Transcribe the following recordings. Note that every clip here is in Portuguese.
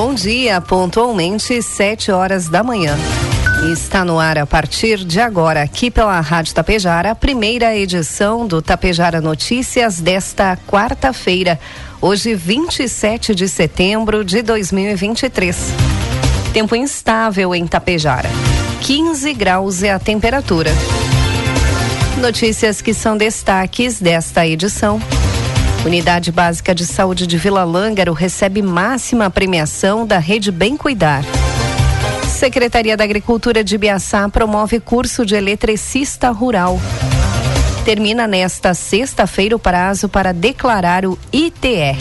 Bom dia, pontualmente, 7 horas da manhã. Está no ar a partir de agora, aqui pela Rádio Tapejara, a primeira edição do Tapejara Notícias desta quarta-feira, hoje 27 de setembro de 2023. Tempo instável em Tapejara. 15 graus é a temperatura. Notícias que são destaques desta edição. Unidade Básica de Saúde de Vila Lângaro recebe máxima premiação da Rede Bem Cuidar. Secretaria da Agricultura de Biaçá promove curso de eletricista rural. Termina nesta sexta-feira o prazo para declarar o ITR.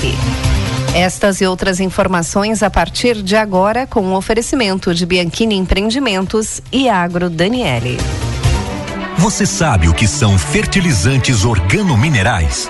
Estas e outras informações a partir de agora com o oferecimento de Bianchini Empreendimentos e Agro Daniele. Você sabe o que são fertilizantes organominerais?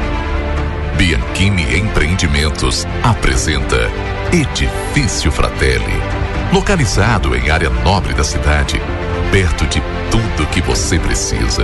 Bianchini Empreendimentos apresenta Edifício Fratelli. Localizado em área nobre da cidade, perto de tudo que você precisa,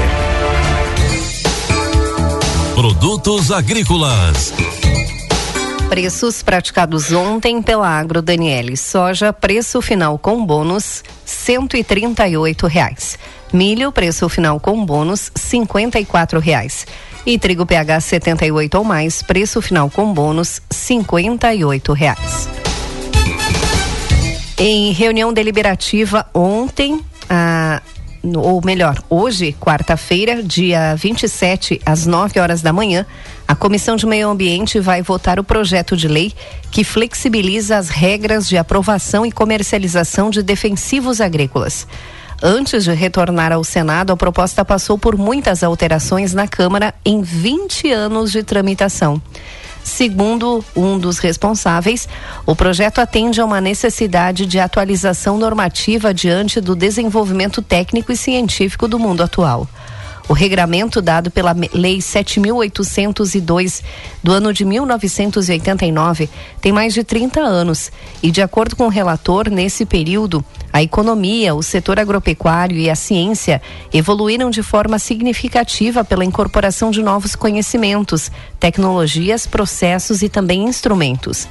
Produtos agrícolas. Preços praticados ontem pela Agro Daniele. Soja, preço final com bônus, cento e trinta e oito reais. Milho, preço final com bônus, cinquenta e quatro reais. E trigo PH 78 ou mais, preço final com bônus, cinquenta e oito reais. Em reunião deliberativa ontem, a ou melhor, hoje, quarta-feira, dia 27, às 9 horas da manhã, a Comissão de Meio Ambiente vai votar o projeto de lei que flexibiliza as regras de aprovação e comercialização de defensivos agrícolas. Antes de retornar ao Senado, a proposta passou por muitas alterações na Câmara em 20 anos de tramitação. Segundo um dos responsáveis, o projeto atende a uma necessidade de atualização normativa diante do desenvolvimento técnico e científico do mundo atual. O regramento dado pela Lei 7.802 do ano de 1989 tem mais de 30 anos e, de acordo com o relator, nesse período, a economia, o setor agropecuário e a ciência evoluíram de forma significativa pela incorporação de novos conhecimentos, tecnologias, processos e também instrumentos.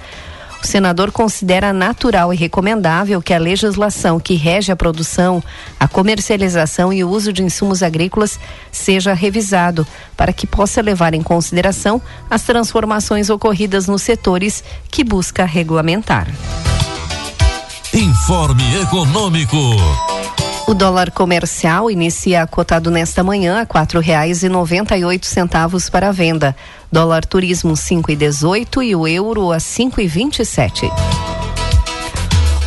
O senador considera natural e recomendável que a legislação que rege a produção, a comercialização e o uso de insumos agrícolas seja revisado para que possa levar em consideração as transformações ocorridas nos setores que busca regulamentar. Informe Econômico. O dólar comercial inicia cotado nesta manhã a quatro reais e noventa e oito centavos para venda. Dólar turismo cinco e dezoito e o euro a cinco e vinte e sete.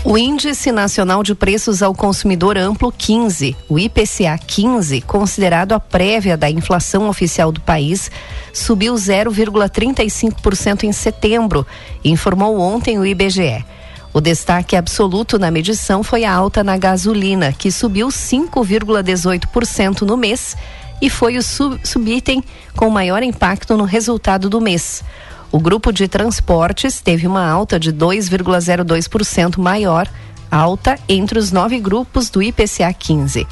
O Índice Nacional de Preços ao Consumidor Amplo 15, o IPCA 15, considerado a prévia da inflação oficial do país, subiu 0,35% em setembro, informou ontem o IBGE. O destaque absoluto na medição foi a alta na gasolina, que subiu 5,18% no mês e foi o sub subitem com maior impacto no resultado do mês. O grupo de transportes teve uma alta de 2,02% maior, alta entre os nove grupos do IPCA 15.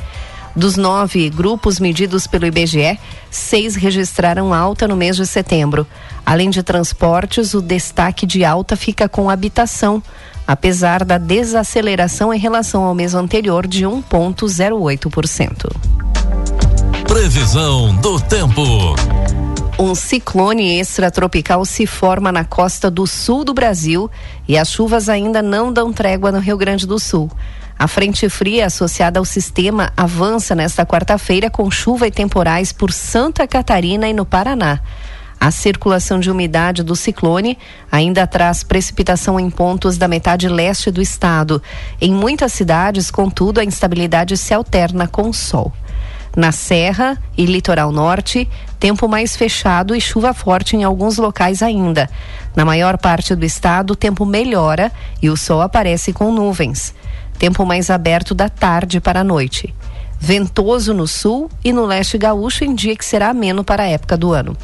Dos nove grupos medidos pelo IBGE, seis registraram alta no mês de setembro. Além de transportes, o destaque de alta fica com habitação, apesar da desaceleração em relação ao mês anterior de 1,08%. Previsão do tempo. Um ciclone extratropical se forma na costa do sul do Brasil e as chuvas ainda não dão trégua no Rio Grande do Sul. A frente fria associada ao sistema avança nesta quarta-feira com chuva e temporais por Santa Catarina e no Paraná. A circulação de umidade do ciclone ainda traz precipitação em pontos da metade leste do estado. Em muitas cidades, contudo, a instabilidade se alterna com o sol. Na Serra e Litoral Norte, tempo mais fechado e chuva forte em alguns locais ainda. Na maior parte do estado, o tempo melhora e o sol aparece com nuvens. Tempo mais aberto da tarde para a noite. Ventoso no sul e no leste gaúcho indica que será ameno para a época do ano.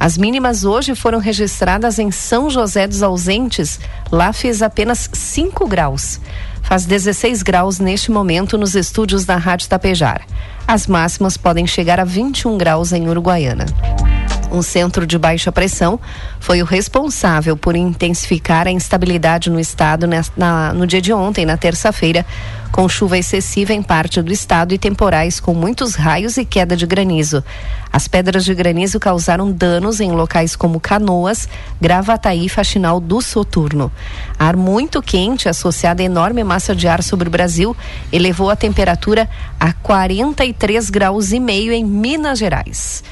As mínimas hoje foram registradas em São José dos Ausentes. Lá fez apenas 5 graus. Faz 16 graus neste momento nos estúdios da Rádio Tapejar. As máximas podem chegar a 21 graus em Uruguaiana. Um centro de baixa pressão foi o responsável por intensificar a instabilidade no estado na, no dia de ontem, na terça-feira, com chuva excessiva em parte do estado e temporais com muitos raios e queda de granizo. As pedras de granizo causaram danos em locais como Canoas, Gravataí e Faxinal do Soturno. Ar muito quente, associado a enorme massa de ar sobre o Brasil, elevou a temperatura a 43 graus e meio em Minas Gerais.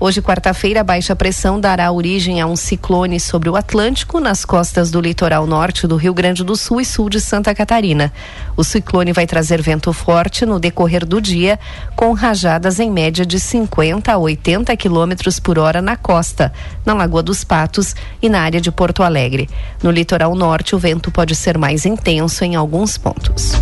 Hoje, quarta-feira, a baixa pressão dará origem a um ciclone sobre o Atlântico nas costas do litoral norte do Rio Grande do Sul e sul de Santa Catarina. O ciclone vai trazer vento forte no decorrer do dia, com rajadas em média de 50 a 80 quilômetros por hora na costa, na Lagoa dos Patos e na área de Porto Alegre. No litoral norte, o vento pode ser mais intenso em alguns pontos.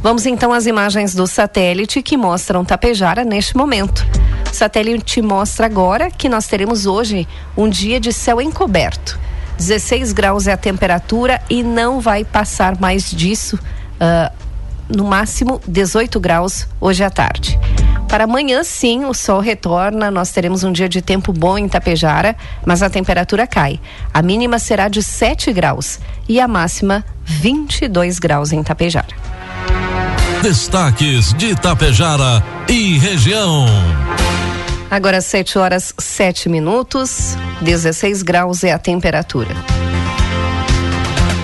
Vamos então às imagens do satélite que mostram Tapejara neste momento. O satélite mostra agora que nós teremos hoje um dia de céu encoberto. 16 graus é a temperatura e não vai passar mais disso. Uh, no máximo 18 graus hoje à tarde. Para amanhã, sim, o sol retorna. Nós teremos um dia de tempo bom em Tapejara, mas a temperatura cai. A mínima será de 7 graus e a máxima 22 graus em Tapejara. Destaques de Tapejara e região. Agora 7 horas 7 minutos, 16 graus é a temperatura.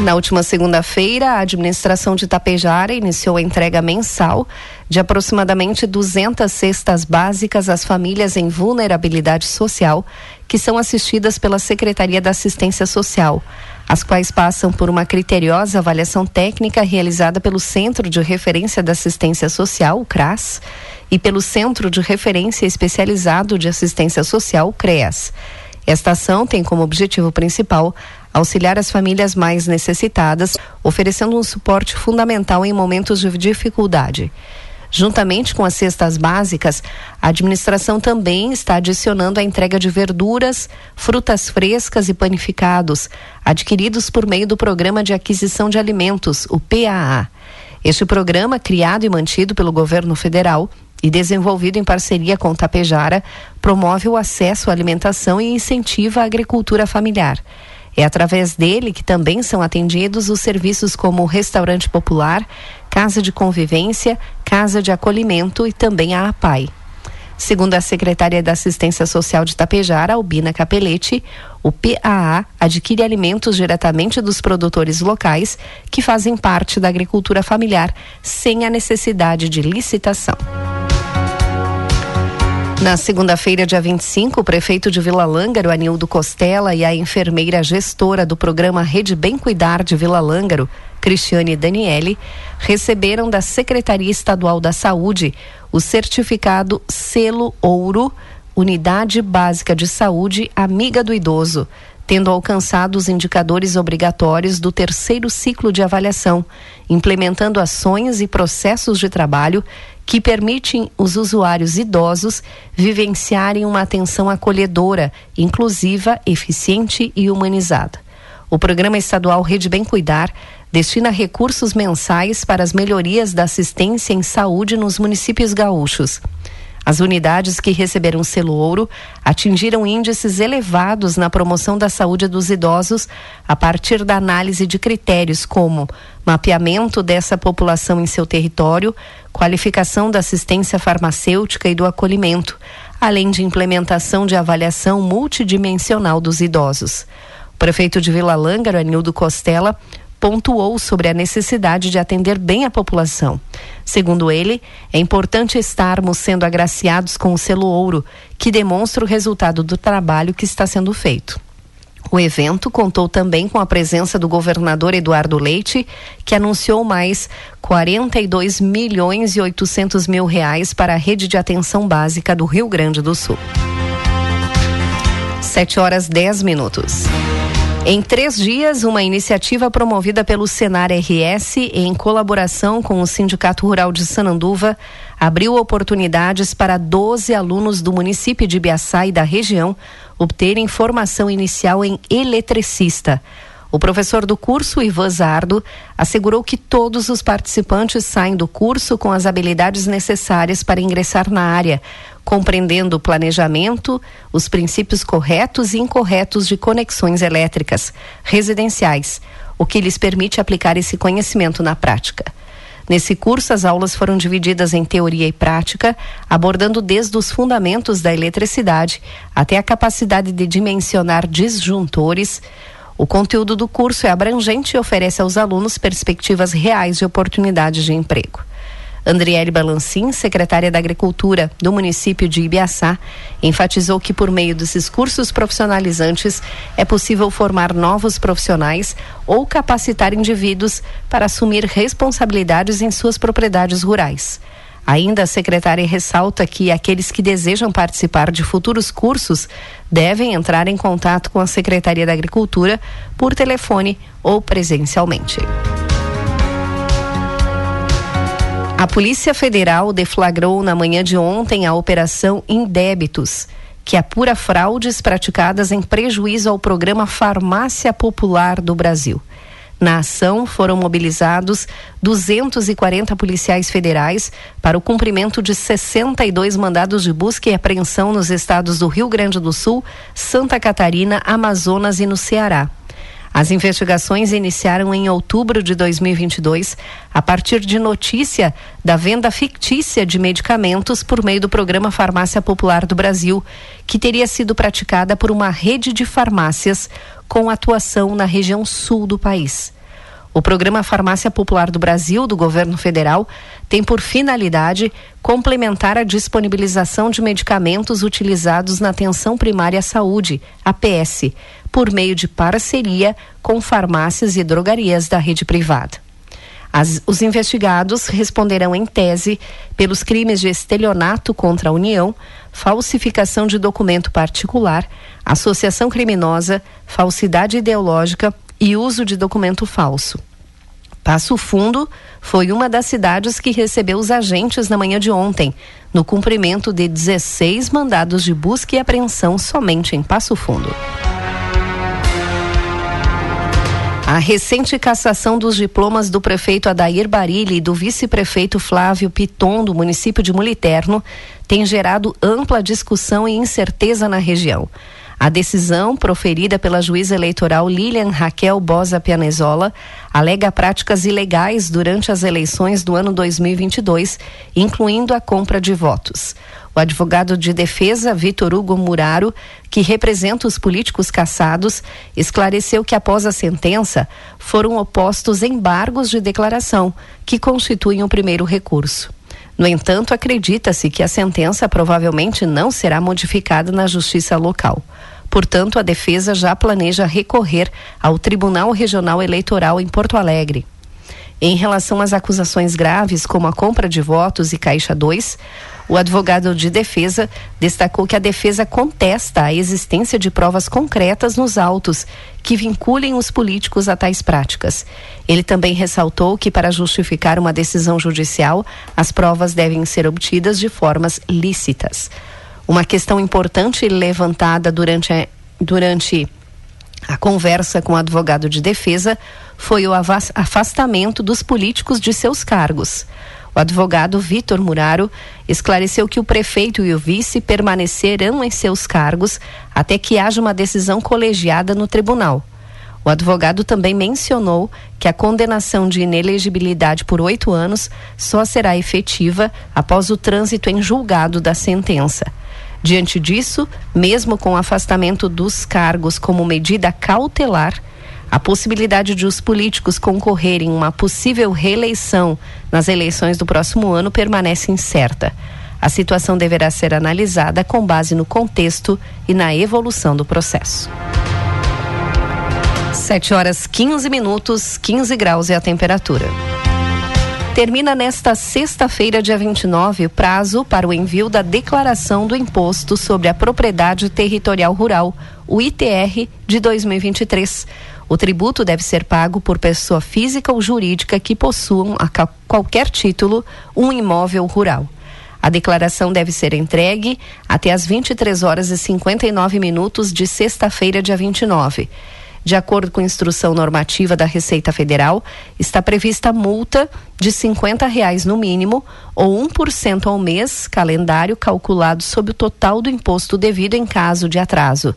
Na última segunda-feira, a administração de Tapejara iniciou a entrega mensal de aproximadamente 200 cestas básicas às famílias em vulnerabilidade social que são assistidas pela Secretaria da Assistência Social as quais passam por uma criteriosa avaliação técnica realizada pelo Centro de Referência da Assistência Social, o CRAS, e pelo Centro de Referência Especializado de Assistência Social, o CREAS. Esta ação tem como objetivo principal auxiliar as famílias mais necessitadas, oferecendo um suporte fundamental em momentos de dificuldade. Juntamente com as cestas básicas, a administração também está adicionando a entrega de verduras, frutas frescas e panificados, adquiridos por meio do Programa de Aquisição de Alimentos, o PAA. Este programa, criado e mantido pelo governo federal e desenvolvido em parceria com Tapejara, promove o acesso à alimentação e incentiva a agricultura familiar. É através dele que também são atendidos os serviços como restaurante popular, casa de convivência, casa de acolhimento e também a APAI. Segundo a secretária da Assistência Social de Tapejara, Albina Capelete, o PAA adquire alimentos diretamente dos produtores locais que fazem parte da agricultura familiar, sem a necessidade de licitação. Na segunda-feira, dia 25, o prefeito de Vila Lângaro, Anildo Costela, e a enfermeira gestora do programa Rede Bem Cuidar de Vila Lângaro, Cristiane Daniele, receberam da Secretaria Estadual da Saúde o certificado Selo Ouro, Unidade Básica de Saúde Amiga do Idoso, tendo alcançado os indicadores obrigatórios do terceiro ciclo de avaliação, implementando ações e processos de trabalho que permitem os usuários idosos vivenciarem uma atenção acolhedora, inclusiva, eficiente e humanizada. O programa estadual Rede Bem Cuidar destina recursos mensais para as melhorias da assistência em saúde nos municípios gaúchos. As unidades que receberam selo ouro atingiram índices elevados na promoção da saúde dos idosos a partir da análise de critérios como mapeamento dessa população em seu território, qualificação da assistência farmacêutica e do acolhimento, além de implementação de avaliação multidimensional dos idosos. O prefeito de Vila Lângaro, Anildo Costela, pontuou sobre a necessidade de atender bem a população. Segundo ele, é importante estarmos sendo agraciados com o selo ouro, que demonstra o resultado do trabalho que está sendo feito. O evento contou também com a presença do governador Eduardo Leite, que anunciou mais 42 milhões e 800 mil reais para a rede de atenção básica do Rio Grande do Sul. 7 horas 10 minutos. Em três dias, uma iniciativa promovida pelo Senar RS, em colaboração com o Sindicato Rural de Sananduva, abriu oportunidades para 12 alunos do município de Ibiaçá e da região obterem formação inicial em eletricista. O professor do curso, Ivan Zardo, assegurou que todos os participantes saem do curso com as habilidades necessárias para ingressar na área, compreendendo o planejamento, os princípios corretos e incorretos de conexões elétricas residenciais, o que lhes permite aplicar esse conhecimento na prática. Nesse curso, as aulas foram divididas em teoria e prática, abordando desde os fundamentos da eletricidade até a capacidade de dimensionar disjuntores, o conteúdo do curso é abrangente e oferece aos alunos perspectivas reais de oportunidades de emprego. Andriele Balancin, secretária da Agricultura do município de Ibiaçá, enfatizou que por meio desses cursos profissionalizantes é possível formar novos profissionais ou capacitar indivíduos para assumir responsabilidades em suas propriedades rurais. Ainda a secretária ressalta que aqueles que desejam participar de futuros cursos devem entrar em contato com a Secretaria da Agricultura por telefone ou presencialmente. A Polícia Federal deflagrou na manhã de ontem a Operação Indébitos, que apura fraudes praticadas em prejuízo ao programa Farmácia Popular do Brasil. Na ação foram mobilizados 240 policiais federais para o cumprimento de 62 mandados de busca e apreensão nos estados do Rio Grande do Sul, Santa Catarina, Amazonas e no Ceará. As investigações iniciaram em outubro de 2022, a partir de notícia da venda fictícia de medicamentos por meio do programa Farmácia Popular do Brasil, que teria sido praticada por uma rede de farmácias com atuação na região sul do país. O programa Farmácia Popular do Brasil, do governo federal, tem por finalidade complementar a disponibilização de medicamentos utilizados na atenção primária à saúde, APS, por meio de parceria com farmácias e drogarias da rede privada. As, os investigados responderão em tese pelos crimes de estelionato contra a União, falsificação de documento particular, associação criminosa, falsidade ideológica e uso de documento falso. Passo Fundo foi uma das cidades que recebeu os agentes na manhã de ontem, no cumprimento de 16 mandados de busca e apreensão somente em Passo Fundo. A recente cassação dos diplomas do prefeito Adair Barilli e do vice-prefeito Flávio Piton, do município de Muliterno, tem gerado ampla discussão e incerteza na região. A decisão, proferida pela juíza eleitoral Lilian Raquel Bosa Pianezola, alega práticas ilegais durante as eleições do ano 2022, incluindo a compra de votos. O advogado de defesa, Vitor Hugo Muraro, que representa os políticos caçados, esclareceu que após a sentença foram opostos embargos de declaração, que constituem o primeiro recurso. No entanto, acredita-se que a sentença provavelmente não será modificada na justiça local. Portanto, a defesa já planeja recorrer ao Tribunal Regional Eleitoral em Porto Alegre. Em relação às acusações graves, como a compra de votos e Caixa 2, o advogado de defesa destacou que a defesa contesta a existência de provas concretas nos autos que vinculem os políticos a tais práticas. Ele também ressaltou que, para justificar uma decisão judicial, as provas devem ser obtidas de formas lícitas. Uma questão importante levantada durante a, durante a conversa com o advogado de defesa foi o afastamento dos políticos de seus cargos. O advogado Vitor Muraro esclareceu que o prefeito e o vice permanecerão em seus cargos até que haja uma decisão colegiada no tribunal. O advogado também mencionou que a condenação de inelegibilidade por oito anos só será efetiva após o trânsito em julgado da sentença. Diante disso, mesmo com o afastamento dos cargos como medida cautelar, a possibilidade de os políticos concorrerem uma possível reeleição nas eleições do próximo ano permanece incerta. A situação deverá ser analisada com base no contexto e na evolução do processo. 7 horas 15 minutos, 15 graus é a temperatura. Termina nesta sexta-feira, dia 29, o prazo para o envio da declaração do Imposto sobre a Propriedade Territorial Rural, o ITR, de 2023. O tributo deve ser pago por pessoa física ou jurídica que possuam, a qualquer título, um imóvel rural. A declaração deve ser entregue até às 23 horas e 59 minutos de sexta-feira, dia 29. De acordo com a instrução normativa da Receita Federal, está prevista multa de R$ reais no mínimo ou 1% ao mês, calendário calculado sobre o total do imposto devido em caso de atraso.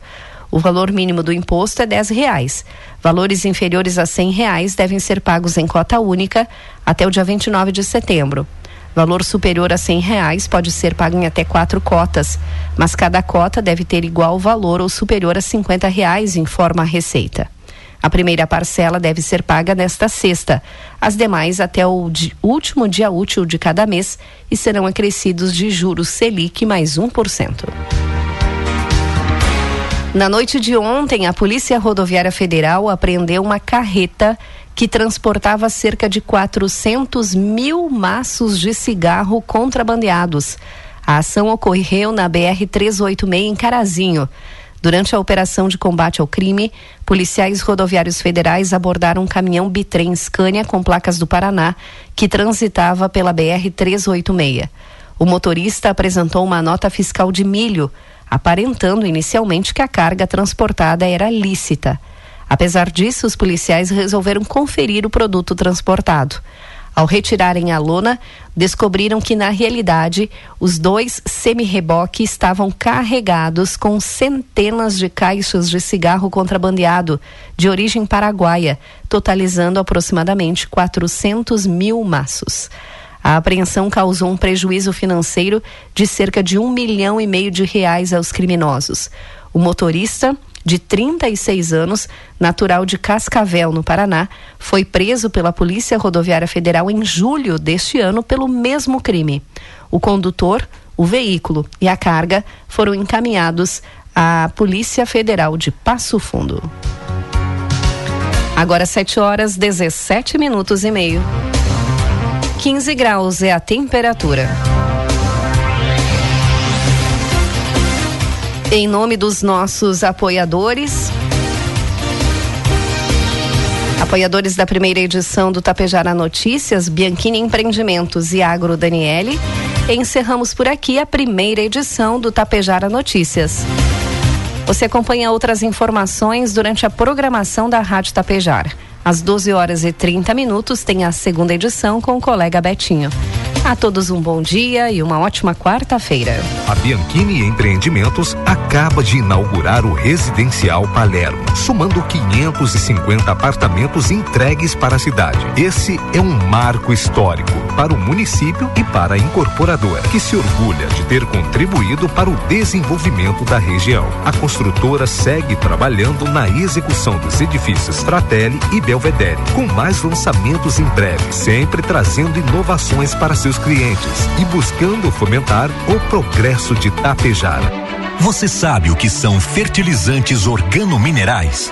O valor mínimo do imposto é R$ reais. Valores inferiores a R$ reais devem ser pagos em cota única até o dia 29 de setembro. Valor superior a R$ reais pode ser pago em até quatro cotas, mas cada cota deve ter igual valor ou superior a R$ reais, informa a Receita. A primeira parcela deve ser paga nesta sexta, as demais até o último dia útil de cada mês e serão acrescidos de juros Selic mais 1%. Na noite de ontem, a Polícia Rodoviária Federal apreendeu uma carreta que transportava cerca de 400 mil maços de cigarro contrabandeados. A ação ocorreu na BR-386 em Carazinho. Durante a operação de combate ao crime, policiais rodoviários federais abordaram um caminhão bitrem Scania com placas do Paraná que transitava pela BR-386. O motorista apresentou uma nota fiscal de milho aparentando inicialmente que a carga transportada era lícita. Apesar disso, os policiais resolveram conferir o produto transportado. Ao retirarem a lona, descobriram que, na realidade, os dois semi-reboques estavam carregados com centenas de caixas de cigarro contrabandeado de origem paraguaia, totalizando aproximadamente 400 mil maços. A apreensão causou um prejuízo financeiro de cerca de um milhão e meio de reais aos criminosos. O motorista, de 36 anos, natural de Cascavel, no Paraná, foi preso pela Polícia Rodoviária Federal em julho deste ano pelo mesmo crime. O condutor, o veículo e a carga foram encaminhados à Polícia Federal de Passo Fundo. Agora 7 horas 17 minutos e meio. 15 graus é a temperatura. Em nome dos nossos apoiadores, apoiadores da primeira edição do Tapejara Notícias, Bianchini Empreendimentos e Agro Daniele, encerramos por aqui a primeira edição do Tapejara Notícias. Você acompanha outras informações durante a programação da Rádio Tapejara. Às 12 horas e 30 minutos tem a segunda edição com o colega Betinho. A todos um bom dia e uma ótima quarta-feira. A Bianchini Empreendimentos acaba de inaugurar o Residencial Palermo, somando 550 apartamentos entregues para a cidade. Esse é um marco histórico para o município e para a incorporadora, que se orgulha de ter contribuído para o desenvolvimento da região. A construtora segue trabalhando na execução dos edifícios Fratelli e Belvedere, com mais lançamentos em breve, sempre trazendo inovações para seus clientes e buscando fomentar o progresso de Tapejara. Você sabe o que são fertilizantes organominerais?